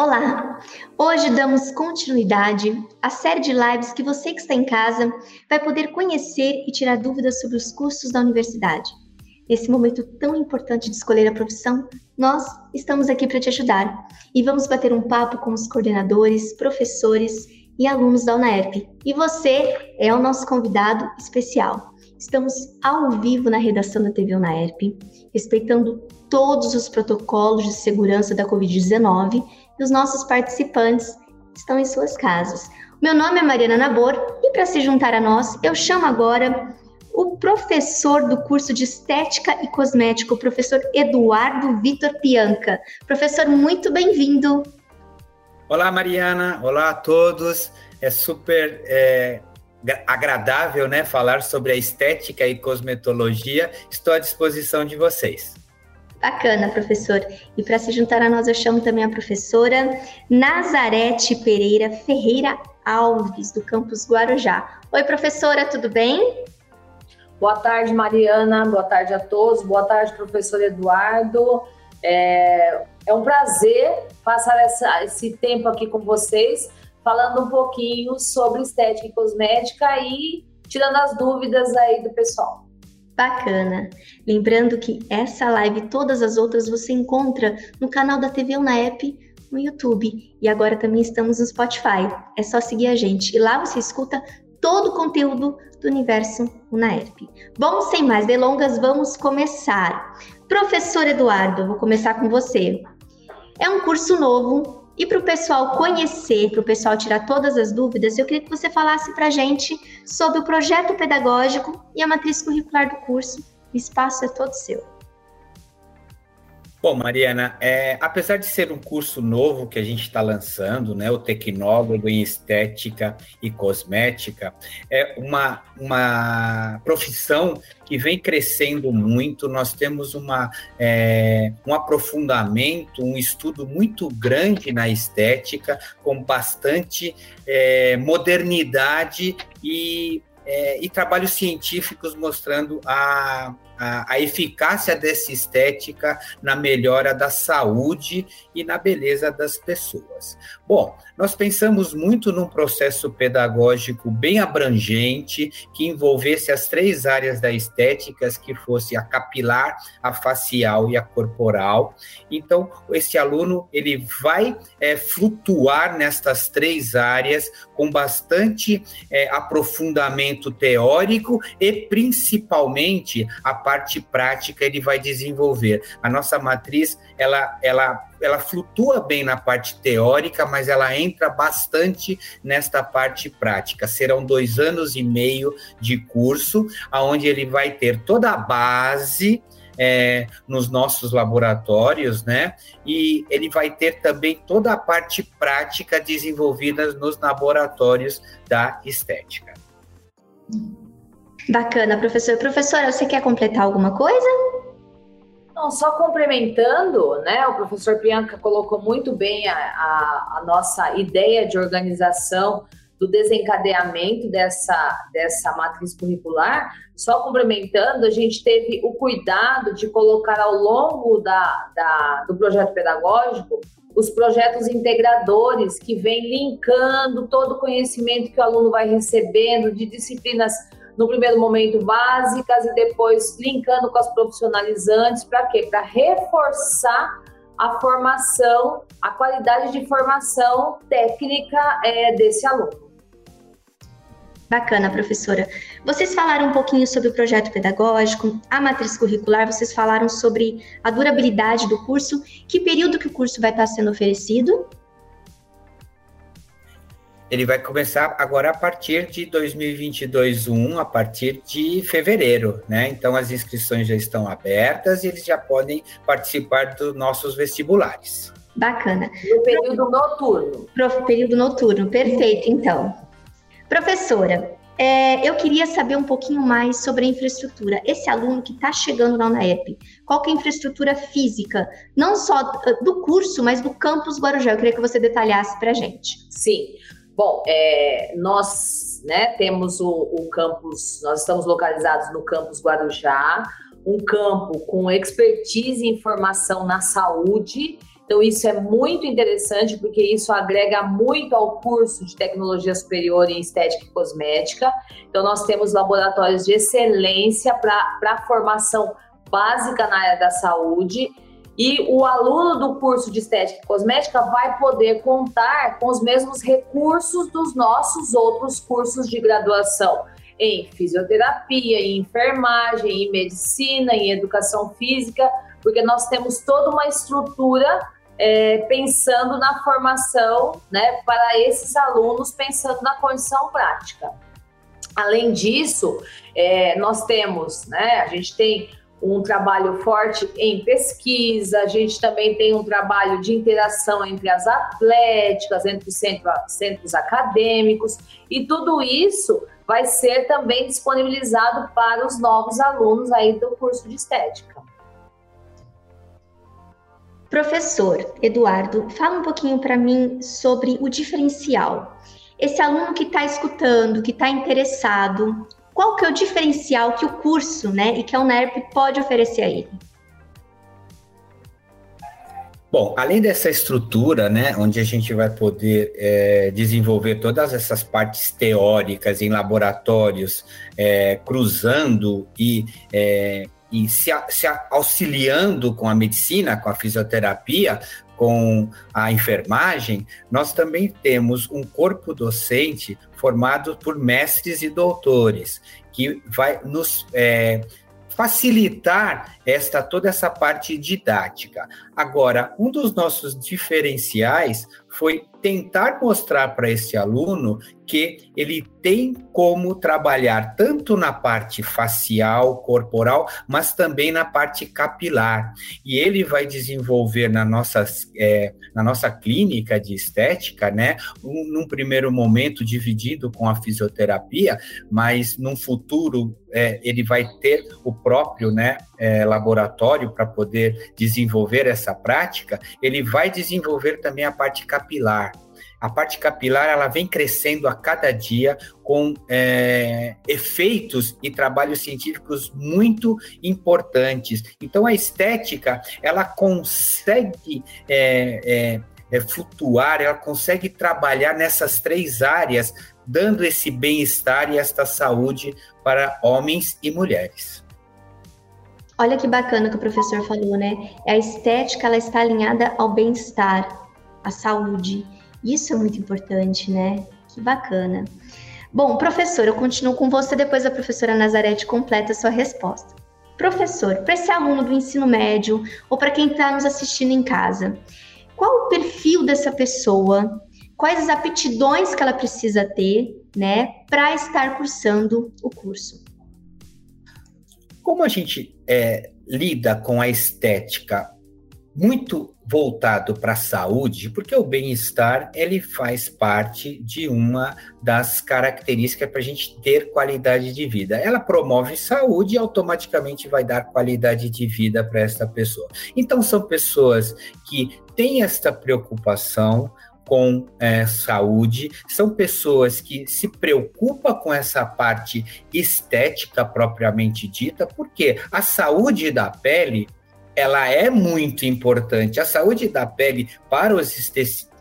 Olá! Hoje damos continuidade à série de lives que você que está em casa vai poder conhecer e tirar dúvidas sobre os cursos da universidade. Nesse momento tão importante de escolher a profissão, nós estamos aqui para te ajudar e vamos bater um papo com os coordenadores, professores e alunos da UNAERP. E você é o nosso convidado especial. Estamos ao vivo na redação da TV UNAERP, respeitando todos os protocolos de segurança da Covid-19 e os nossos participantes estão em suas casas. Meu nome é Mariana Nabor e para se juntar a nós, eu chamo agora o professor do curso de Estética e Cosmético, o professor Eduardo Vitor Pianca. Professor, muito bem-vindo. Olá, Mariana. Olá a todos. É super é, agradável né, falar sobre a estética e cosmetologia. Estou à disposição de vocês. Bacana, professor. E para se juntar a nós, eu chamo também a professora Nazarete Pereira Ferreira Alves, do campus Guarujá. Oi, professora, tudo bem? Boa tarde, Mariana. Boa tarde a todos. Boa tarde, professor Eduardo. É, é um prazer passar essa, esse tempo aqui com vocês, falando um pouquinho sobre estética e cosmética e tirando as dúvidas aí do pessoal. Bacana. Lembrando que essa live e todas as outras você encontra no canal da TV Unaep no YouTube. E agora também estamos no Spotify. É só seguir a gente. E lá você escuta todo o conteúdo do universo Unaep. Bom, sem mais delongas, vamos começar. Professor Eduardo, vou começar com você. É um curso novo e para o pessoal conhecer, para o pessoal tirar todas as dúvidas, eu queria que você falasse para a gente sobre o projeto pedagógico e a matriz curricular do curso. O espaço é todo seu. Bom, Mariana, é, apesar de ser um curso novo que a gente está lançando, né, o Tecnólogo em Estética e Cosmética, é uma, uma profissão que vem crescendo muito. Nós temos uma, é, um aprofundamento, um estudo muito grande na estética, com bastante é, modernidade e, é, e trabalhos científicos mostrando a a, a, eficácia dessa estética na melhora da saúde e na beleza das pessoas. Bom, nós pensamos muito num processo pedagógico bem abrangente, que envolvesse as três áreas da estética, que fosse a capilar, a facial e a corporal. Então, esse aluno ele vai é, flutuar nestas três áreas com bastante é, aprofundamento teórico e principalmente a parte prática ele vai desenvolver. A nossa matriz, ela, ela, ela flutua bem na parte teórica, mas ela entra bastante nesta parte prática. Serão dois anos e meio de curso, aonde ele vai ter toda a base é, nos nossos laboratórios, né? E ele vai ter também toda a parte prática desenvolvida nos laboratórios da estética. Bacana, professor. Professora, você quer completar alguma coisa? Não, só complementando, né? O professor Bianca colocou muito bem a, a, a nossa ideia de organização do desencadeamento dessa, dessa matriz curricular. Só complementando, a gente teve o cuidado de colocar ao longo da, da, do projeto pedagógico os projetos integradores que vêm linkando todo o conhecimento que o aluno vai recebendo de disciplinas no primeiro momento básicas e depois linkando com as profissionalizantes, para quê? Para reforçar a formação, a qualidade de formação técnica é, desse aluno. Bacana, professora. Vocês falaram um pouquinho sobre o projeto pedagógico, a matriz curricular, vocês falaram sobre a durabilidade do curso, que período que o curso vai estar sendo oferecido? Ele vai começar agora a partir de 2022 1 a partir de fevereiro, né? Então as inscrições já estão abertas e eles já podem participar dos nossos vestibulares. Bacana. No período noturno. Pro período noturno, perfeito, então. Professora, é, eu queria saber um pouquinho mais sobre a infraestrutura. Esse aluno que está chegando na UNAEP, qual que é a infraestrutura física, não só do curso, mas do campus Guarujá? Eu queria que você detalhasse para a gente. Sim. Bom, é, nós né, temos o, o, campus, nós estamos localizados no campus Guarujá, um campo com expertise em informação na saúde, Então, isso é muito interessante, porque isso agrega muito ao curso de tecnologia superior em estética e cosmética. Então, nós temos laboratórios de excelência para a formação básica na área da saúde. E o aluno do curso de estética e cosmética vai poder contar com os mesmos recursos dos nossos outros cursos de graduação em fisioterapia, em enfermagem, em medicina, em educação física, porque nós temos toda uma estrutura é, pensando na formação né, para esses alunos, pensando na condição prática. Além disso, é, nós temos, né, a gente tem um trabalho forte em pesquisa, a gente também tem um trabalho de interação entre as atléticas, entre os centros, centros acadêmicos, e tudo isso vai ser também disponibilizado para os novos alunos aí do curso de estética. Professor Eduardo, fala um pouquinho para mim sobre o diferencial. Esse aluno que está escutando, que está interessado, qual que é o diferencial que o curso, né, e que a UNERP pode oferecer a ele? Bom, além dessa estrutura, né, onde a gente vai poder é, desenvolver todas essas partes teóricas em laboratórios, é, cruzando e é, e se, se auxiliando com a medicina, com a fisioterapia, com a enfermagem, nós também temos um corpo docente formado por mestres e doutores, que vai nos é, facilitar esta toda essa parte didática. Agora, um dos nossos diferenciais foi tentar mostrar para esse aluno que ele tem como trabalhar tanto na parte facial, corporal, mas também na parte capilar. E ele vai desenvolver na nossa, é, na nossa clínica de estética, né, um, num primeiro momento dividido com a fisioterapia, mas num futuro é, ele vai ter o próprio né, é, laboratório para poder desenvolver essa prática, ele vai desenvolver também a parte capilar. A parte capilar ela vem crescendo a cada dia com é, efeitos e trabalhos científicos muito importantes. Então a estética ela consegue é, é, é flutuar, ela consegue trabalhar nessas três áreas, dando esse bem-estar e esta saúde para homens e mulheres. Olha que bacana que o professor falou, né? A estética ela está alinhada ao bem-estar, à saúde. Isso é muito importante, né? Que bacana. Bom, professor, eu continuo com você, depois a professora Nazarete completa a sua resposta. Professor, para esse aluno do ensino médio ou para quem está nos assistindo em casa, qual o perfil dessa pessoa? Quais as aptidões que ela precisa ter, né, para estar cursando o curso? Como a gente é, lida com a estética muito voltado para a saúde, porque o bem-estar ele faz parte de uma das características para a gente ter qualidade de vida. Ela promove saúde e automaticamente vai dar qualidade de vida para essa pessoa. Então são pessoas que têm esta preocupação com é, saúde, são pessoas que se preocupam com essa parte estética propriamente dita, porque a saúde da pele ela é muito importante. A saúde da pele para os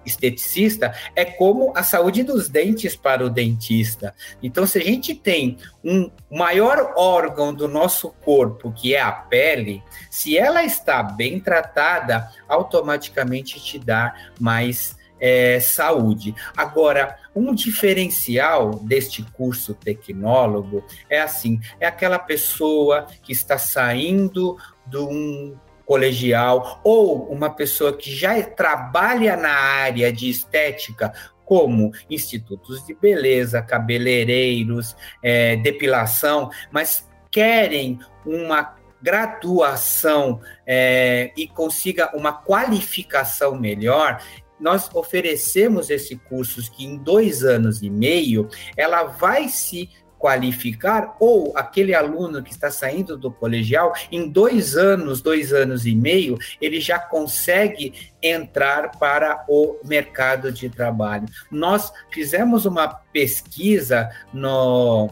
esteticista é como a saúde dos dentes para o dentista. Então, se a gente tem um maior órgão do nosso corpo, que é a pele, se ela está bem tratada, automaticamente te dá mais é, saúde. Agora, um diferencial deste curso tecnólogo é assim: é aquela pessoa que está saindo de um colegial ou uma pessoa que já trabalha na área de estética como institutos de beleza, cabeleireiros, é, depilação, mas querem uma graduação é, e consiga uma qualificação melhor, nós oferecemos esse curso que em dois anos e meio ela vai se qualificar ou aquele aluno que está saindo do colegial em dois anos, dois anos e meio, ele já consegue entrar para o mercado de trabalho. Nós fizemos uma pesquisa no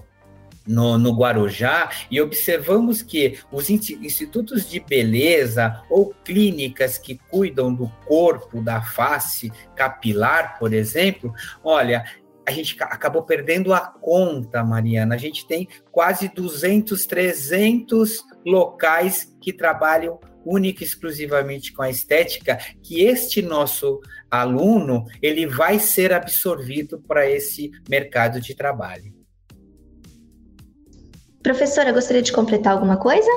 no, no, Guarujá e observamos que os institutos de beleza ou clínicas que cuidam do corpo, da face capilar, por exemplo, olha, a gente acabou perdendo a conta, Mariana. A gente tem quase 200, 300 locais que trabalham única e exclusivamente com a estética, que este nosso aluno ele vai ser absorvido para esse mercado de trabalho. Professora, gostaria de completar alguma coisa?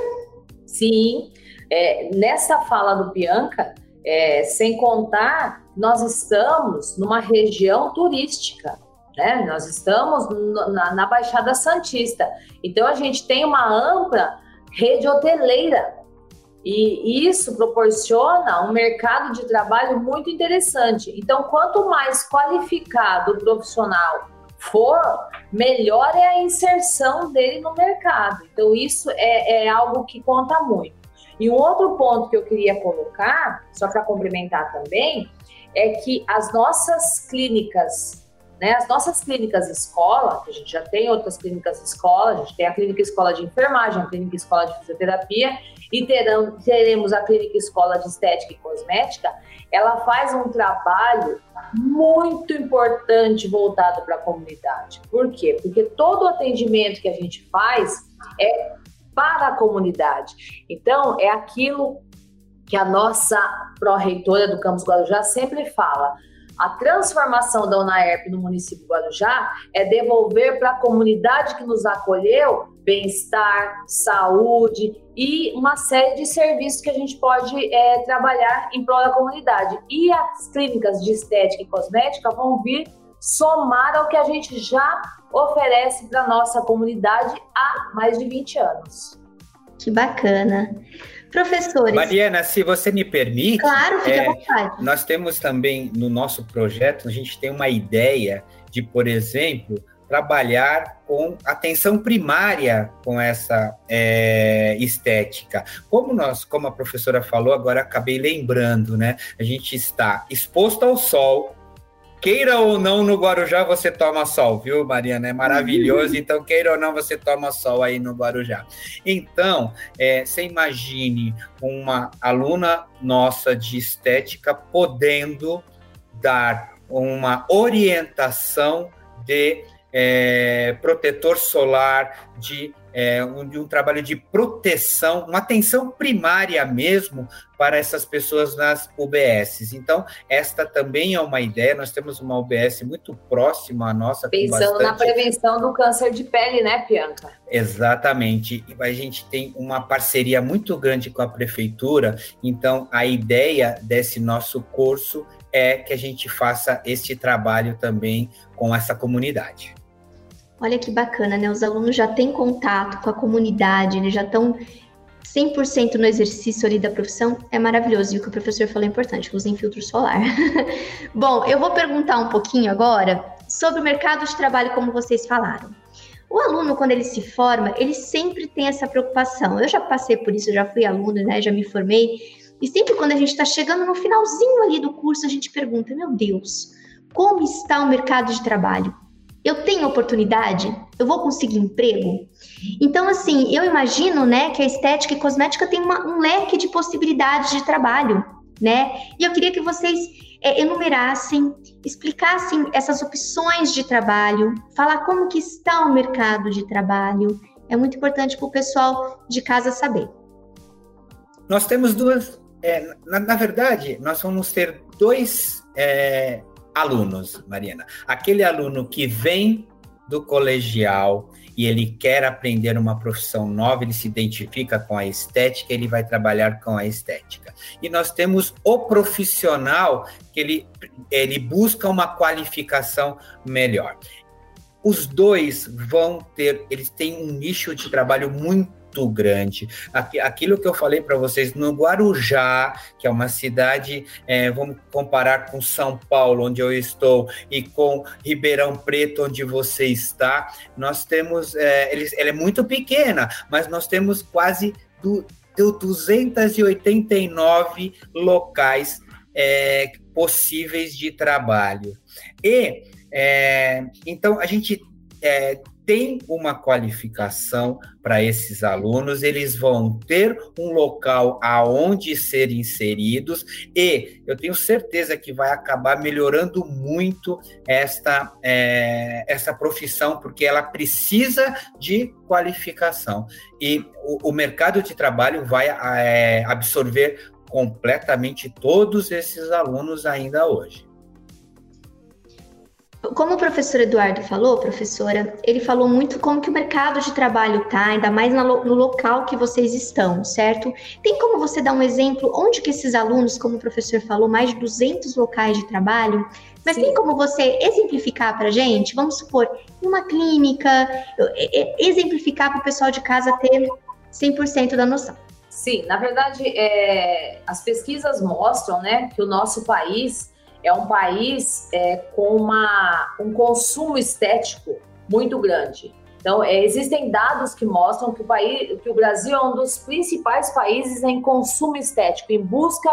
Sim. É, nessa fala do Bianca, é, sem contar, nós estamos numa região turística, né? Nós estamos na, na Baixada Santista. Então a gente tem uma ampla rede hoteleira e isso proporciona um mercado de trabalho muito interessante. Então, quanto mais qualificado o profissional for, melhor é a inserção dele no mercado. Então, isso é, é algo que conta muito. E um outro ponto que eu queria colocar, só para complementar também, é que as nossas clínicas, né, as nossas clínicas escola, que a gente já tem outras clínicas escola, a gente tem a clínica escola de enfermagem, a clínica escola de fisioterapia e terão, teremos a clínica escola de estética e cosmética, ela faz um trabalho muito importante voltado para a comunidade. Por quê? Porque todo o atendimento que a gente faz é para a comunidade. Então, é aquilo que a nossa pró-reitora do Campus Guarujá sempre fala. A transformação da UNAERP no município de Guarujá é devolver para a comunidade que nos acolheu bem-estar, saúde e uma série de serviços que a gente pode é, trabalhar em prol da comunidade. E as clínicas de estética e cosmética vão vir somar ao que a gente já oferece para nossa comunidade há mais de 20 anos. Que bacana. Professores. Mariana, se você me permite. Claro, fique é, à vontade. Nós temos também no nosso projeto, a gente tem uma ideia de, por exemplo, trabalhar com atenção primária com essa é, estética. Como nós, como a professora falou, agora acabei lembrando, né? A gente está exposto ao sol, queira ou não, no Guarujá você toma sol, viu, Mariana? É maravilhoso. Uhum. Então, queira ou não, você toma sol aí no Guarujá. Então, é, você imagine uma aluna nossa de estética podendo dar uma orientação de é, protetor solar, de é, um, de um trabalho de proteção, uma atenção primária mesmo para essas pessoas nas UBSs. Então, esta também é uma ideia. Nós temos uma UBS muito próxima à nossa. Pensando bastante... na prevenção do câncer de pele, né, Bianca? Exatamente. A gente tem uma parceria muito grande com a prefeitura. Então, a ideia desse nosso curso é que a gente faça este trabalho também com essa comunidade. Olha que bacana, né? Os alunos já têm contato com a comunidade, eles já estão 100% no exercício ali da profissão. É maravilhoso. E o que o professor falou é importante, usem filtro solar. Bom, eu vou perguntar um pouquinho agora sobre o mercado de trabalho, como vocês falaram. O aluno, quando ele se forma, ele sempre tem essa preocupação. Eu já passei por isso, já fui aluno, né? Já me formei. E sempre quando a gente está chegando no finalzinho ali do curso, a gente pergunta: meu Deus, como está o mercado de trabalho? Eu tenho oportunidade? Eu vou conseguir emprego? Então, assim, eu imagino, né, que a estética e cosmética tem uma, um leque de possibilidades de trabalho, né? E eu queria que vocês é, enumerassem, explicassem essas opções de trabalho, falar como que está o mercado de trabalho. É muito importante para o pessoal de casa saber. Nós temos duas. É, na, na, verdade, nós vamos ter dois é, alunos, Mariana. Aquele aluno que vem do colegial e ele quer aprender uma profissão nova, ele se identifica com a estética, ele vai trabalhar com a estética. E nós temos o profissional que ele, ele busca uma qualificação melhor. Os dois vão ter, eles têm um nicho de trabalho muito muito grande. Aquilo que eu falei para vocês, no Guarujá, que é uma cidade, é, vamos comparar com São Paulo, onde eu estou, e com Ribeirão Preto, onde você está, nós temos, é, ela é muito pequena, mas nós temos quase do, 289 locais é, possíveis de trabalho. E é, então a gente é, tem uma qualificação para esses alunos, eles vão ter um local aonde ser inseridos e eu tenho certeza que vai acabar melhorando muito esta, é, essa profissão, porque ela precisa de qualificação. E o, o mercado de trabalho vai é, absorver completamente todos esses alunos ainda hoje. Como o professor Eduardo falou, professora, ele falou muito como que o mercado de trabalho tá, ainda mais no local que vocês estão, certo? Tem como você dar um exemplo onde que esses alunos, como o professor falou, mais de 200 locais de trabalho, mas Sim. tem como você exemplificar para gente? Vamos supor, em uma clínica, exemplificar para o pessoal de casa ter 100% da noção. Sim, na verdade, é, as pesquisas mostram né, que o nosso país é um país é, com uma, um consumo estético muito grande. Então, é, existem dados que mostram que o, país, que o Brasil é um dos principais países em consumo estético, em busca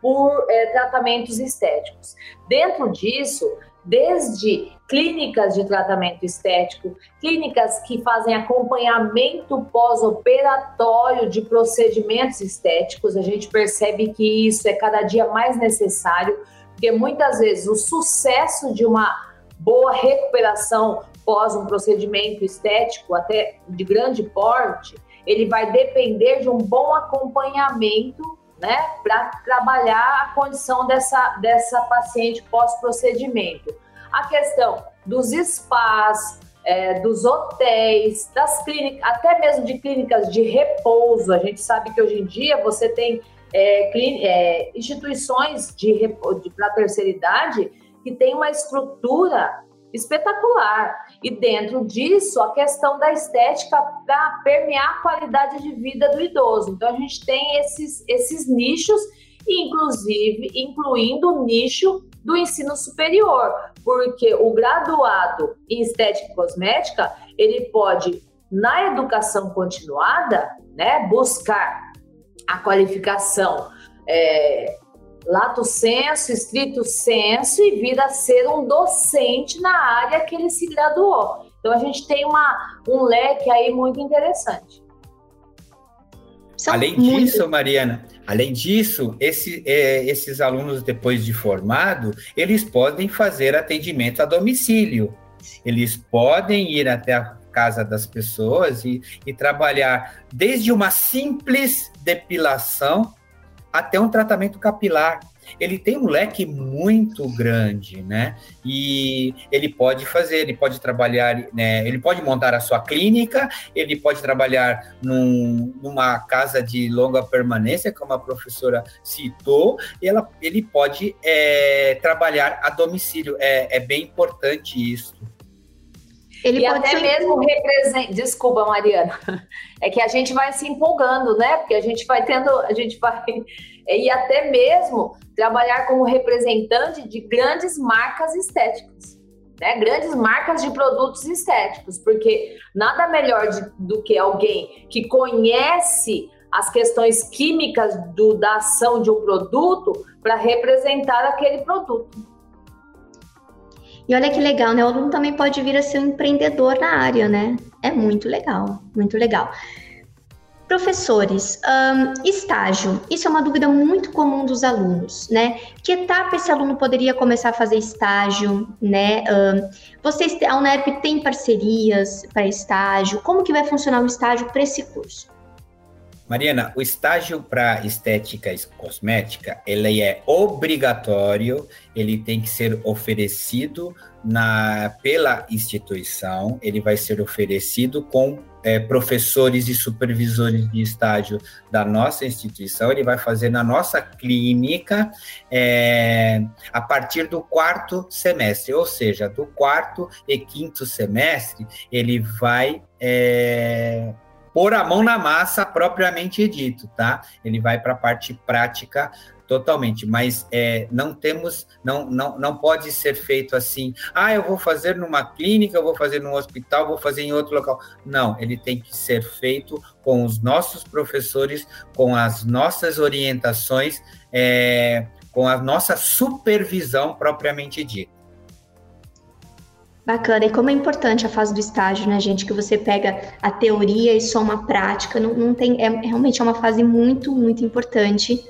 por é, tratamentos estéticos. Dentro disso, desde clínicas de tratamento estético, clínicas que fazem acompanhamento pós-operatório de procedimentos estéticos, a gente percebe que isso é cada dia mais necessário porque muitas vezes o sucesso de uma boa recuperação pós um procedimento estético, até de grande porte, ele vai depender de um bom acompanhamento, né, para trabalhar a condição dessa, dessa paciente pós-procedimento. A questão dos spas, é, dos hotéis, das clínicas, até mesmo de clínicas de repouso. A gente sabe que hoje em dia você tem é, é, instituições de, de para terceira idade que tem uma estrutura espetacular. E dentro disso, a questão da estética para permear a qualidade de vida do idoso. Então, a gente tem esses, esses nichos, inclusive incluindo o nicho do ensino superior, porque o graduado em estética e cosmética, ele pode, na educação continuada, né, buscar a qualificação é, lato senso, estrito senso e vir a ser um docente na área que ele se graduou. Então a gente tem uma, um leque aí muito interessante. São além muito... disso, Mariana, além disso, esse, é, esses alunos depois de formado, eles podem fazer atendimento a domicílio. Eles podem ir até a casa das pessoas e, e trabalhar desde uma simples depilação até um tratamento capilar. Ele tem um leque muito grande, né? E ele pode fazer, ele pode trabalhar, né? Ele pode montar a sua clínica, ele pode trabalhar num, numa casa de longa permanência, como a professora citou, e ela, ele pode é, trabalhar a domicílio. É, é bem importante isso. Ele e até mesmo representa. Desculpa, Mariana. É que a gente vai se empolgando, né? Porque a gente vai tendo, a gente vai. E até mesmo trabalhar como representante de grandes marcas estéticas. Né? Grandes marcas de produtos estéticos, porque nada melhor de, do que alguém que conhece as questões químicas do, da ação de um produto para representar aquele produto. E olha que legal, né? O aluno também pode vir a ser um empreendedor na área, né? É muito legal, muito legal. Professores, um, estágio. Isso é uma dúvida muito comum dos alunos, né? Que etapa esse aluno poderia começar a fazer estágio, né? Um, vocês, a UNEP tem parcerias para estágio? Como que vai funcionar o estágio para esse curso? Mariana, o estágio para estética e cosmética, ele é obrigatório, ele tem que ser oferecido na, pela instituição, ele vai ser oferecido com é, professores e supervisores de estágio da nossa instituição, ele vai fazer na nossa clínica é, a partir do quarto semestre, ou seja, do quarto e quinto semestre, ele vai é, pôr a mão na massa propriamente dito, tá? Ele vai para a parte prática totalmente, mas é, não temos, não, não, não pode ser feito assim, ah, eu vou fazer numa clínica, eu vou fazer num hospital, vou fazer em outro local. Não, ele tem que ser feito com os nossos professores, com as nossas orientações, é, com a nossa supervisão propriamente dita. Bacana. E como é importante a fase do estágio, né, gente? Que você pega a teoria e só uma prática. Não, não tem. É, realmente é uma fase muito, muito importante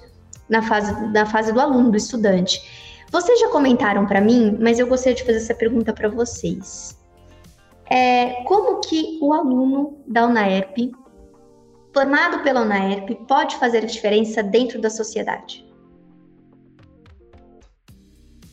na fase, na fase do aluno, do estudante. Vocês já comentaram para mim, mas eu gostaria de fazer essa pergunta para vocês. É, como que o aluno da UNAERP, formado pela UNAERP, pode fazer a diferença dentro da sociedade?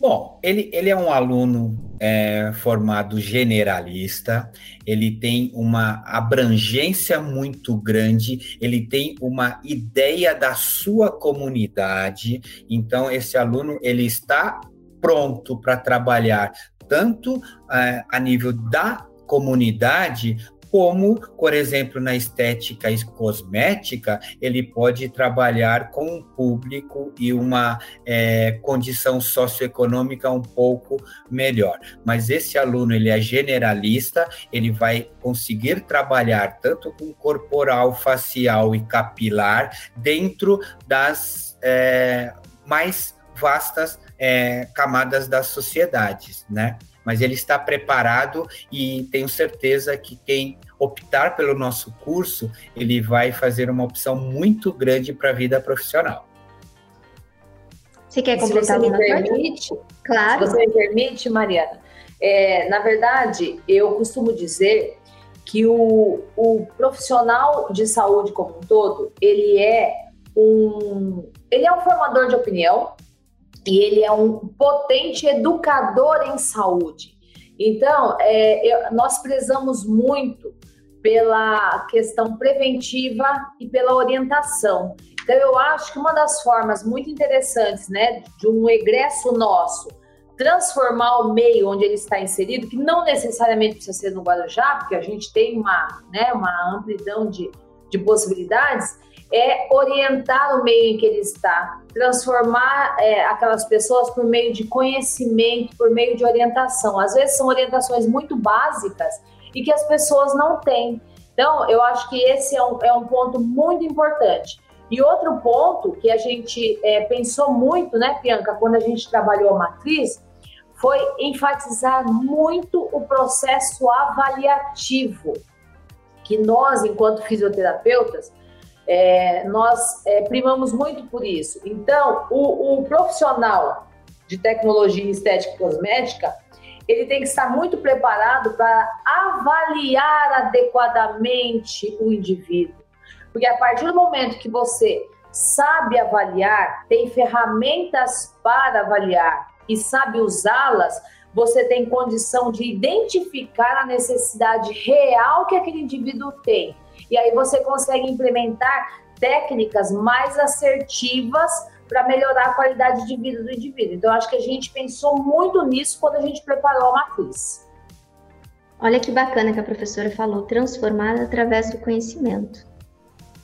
Bom, ele, ele é um aluno é, formado generalista, ele tem uma abrangência muito grande, ele tem uma ideia da sua comunidade, então esse aluno ele está pronto para trabalhar tanto é, a nível da comunidade como, por exemplo, na estética cosmética, ele pode trabalhar com um público e uma é, condição socioeconômica um pouco melhor. Mas esse aluno ele é generalista, ele vai conseguir trabalhar tanto com corporal, facial e capilar dentro das é, mais vastas é, camadas das sociedades, né? Mas ele está preparado e tenho certeza que quem optar pelo nosso curso, ele vai fazer uma opção muito grande para a vida profissional. Você quer completar? Se você me permite, claro. Se você me permite, Mariana, é, na verdade, eu costumo dizer que o, o profissional de saúde como um todo, ele é um, ele é um formador de opinião, e ele é um potente educador em saúde. Então, é, eu, nós prezamos muito pela questão preventiva e pela orientação. Então, eu acho que uma das formas muito interessantes, né, de um egresso nosso transformar o meio onde ele está inserido, que não necessariamente precisa ser no Guarujá, porque a gente tem uma, né, uma amplidão de, de possibilidades, é orientar o meio em que ele está, transformar é, aquelas pessoas por meio de conhecimento, por meio de orientação. Às vezes são orientações muito básicas e que as pessoas não têm. Então, eu acho que esse é um, é um ponto muito importante. E outro ponto que a gente é, pensou muito, né, Bianca, quando a gente trabalhou a matriz, foi enfatizar muito o processo avaliativo, que nós, enquanto fisioterapeutas, é, nós é, primamos muito por isso. Então, o, o, profissional de tecnologia estética e cosmética, ele tem que estar muito preparado para avaliar adequadamente o indivíduo. Porque a partir do momento que você sabe avaliar, tem ferramentas para avaliar e sabe usá-las, você tem condição de identificar a necessidade real que aquele indivíduo tem e aí você consegue implementar técnicas mais assertivas para melhorar a qualidade de vida do indivíduo. Então, acho que a gente pensou muito nisso quando a gente preparou a matriz. Olha que bacana que a professora falou, transformar através do conhecimento.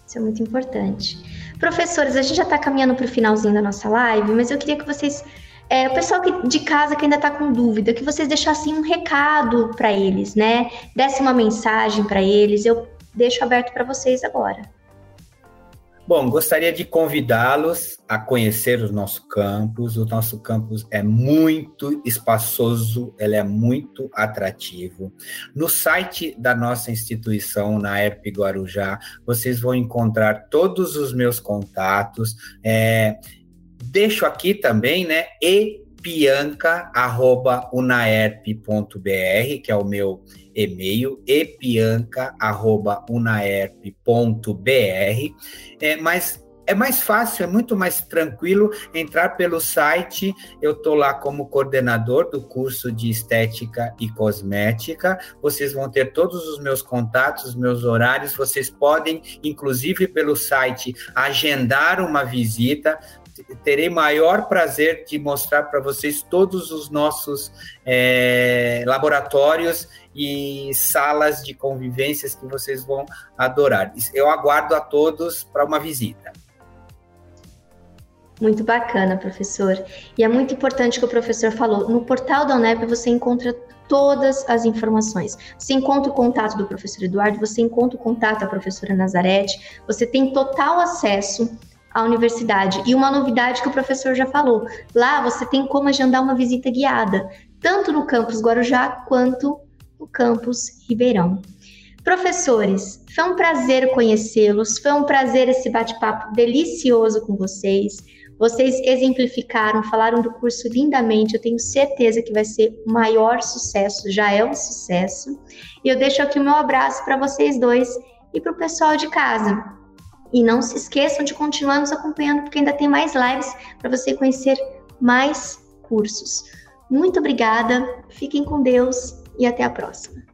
Isso é muito importante. Professores, a gente já está caminhando para o finalzinho da nossa live, mas eu queria que vocês, é, o pessoal que, de casa que ainda está com dúvida, que vocês deixassem um recado para eles, né? Desse uma mensagem para eles. Eu deixo aberto para vocês agora. Bom, gostaria de convidá-los a conhecer o nosso campus. O nosso campus é muito espaçoso, ele é muito atrativo. No site da nossa instituição, na ERP Guarujá, vocês vão encontrar todos os meus contatos. É, deixo aqui também, né, e pianca.unaerp.br, que é o meu e-mail, epianca.unaerp.br, é, mas é mais fácil, é muito mais tranquilo entrar pelo site. Eu estou lá como coordenador do curso de estética e cosmética. Vocês vão ter todos os meus contatos, meus horários. Vocês podem, inclusive pelo site, agendar uma visita terei maior prazer de mostrar para vocês todos os nossos é, laboratórios e salas de convivências que vocês vão adorar. Eu aguardo a todos para uma visita. Muito bacana, professor. E é muito importante que o professor falou. No portal da UNEP você encontra todas as informações. Você encontra o contato do professor Eduardo, você encontra o contato da professora Nazarete, você tem total acesso à universidade. E uma novidade que o professor já falou: lá você tem como agendar uma visita guiada. tanto no campus Guarujá quanto no campus Ribeirão. Professores, foi um prazer conhecê-los, foi um prazer esse bate-papo delicioso com vocês. Vocês exemplificaram, falaram do curso lindamente. Eu tenho certeza que vai ser o maior sucesso, já é um sucesso. E eu deixo aqui o meu abraço para vocês dois e para o pessoal de casa. E não se esqueçam de continuar nos acompanhando, porque ainda tem mais lives para você conhecer mais cursos. Muito obrigada, fiquem com Deus e até a próxima.